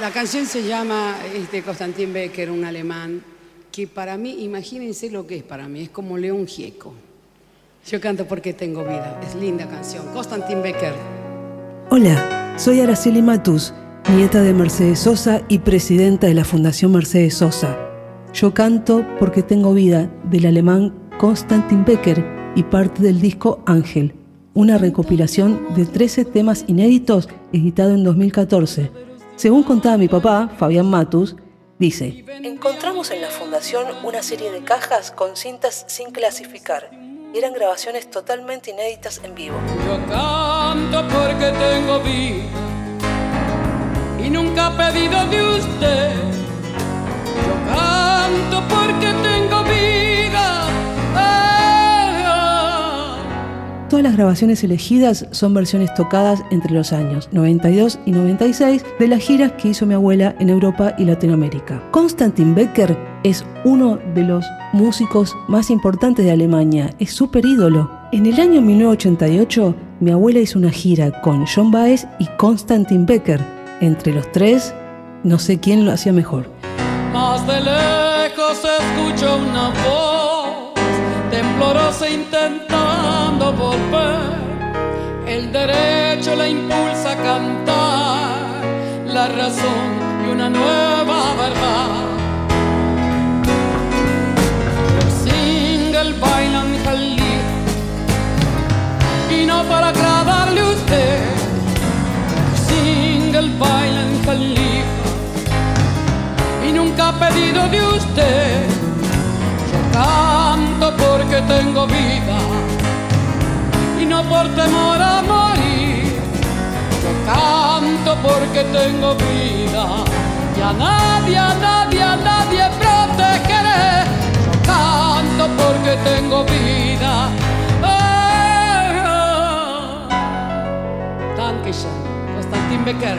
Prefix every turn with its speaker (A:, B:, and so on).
A: La canción se llama este, Constantin Becker, un alemán, que para mí, imagínense lo que es para mí, es como León Gieco. Yo canto porque tengo vida, es linda canción. Constantin Becker.
B: Hola, soy Araceli Matus, nieta de Mercedes Sosa y presidenta de la Fundación Mercedes Sosa. Yo canto porque tengo vida del alemán Konstantin Becker y parte del disco Ángel, una recopilación de 13 temas inéditos editado en 2014. Según contaba mi papá, Fabián Matus, dice, Encontramos en la fundación una serie de cajas con cintas sin clasificar. Eran grabaciones totalmente inéditas en vivo.
C: Yo canto porque tengo vida y nunca he pedido de usted.
B: Todas las grabaciones elegidas son versiones tocadas entre los años 92 y 96 de las giras que hizo mi abuela en Europa y Latinoamérica. Konstantin Becker es uno de los músicos más importantes de Alemania, es súper ídolo. En el año 1988, mi abuela hizo una gira con John Baez y Konstantin Becker. Entre los tres, no sé quién lo hacía mejor.
C: Más de lejos escucho una voz intentando volver. El derecho la impulsa a cantar, la razón y una nueva verdad. Single bailan Jalí y no para agradarle a usted. Single bailan Jalí y nunca he pedido de usted. Tengo vida y no por temor a morir. Yo canto porque tengo vida y a nadie, a nadie, a nadie protegeré. Yo canto porque tengo vida. Ay. Dankeschön, Konstantin Becker.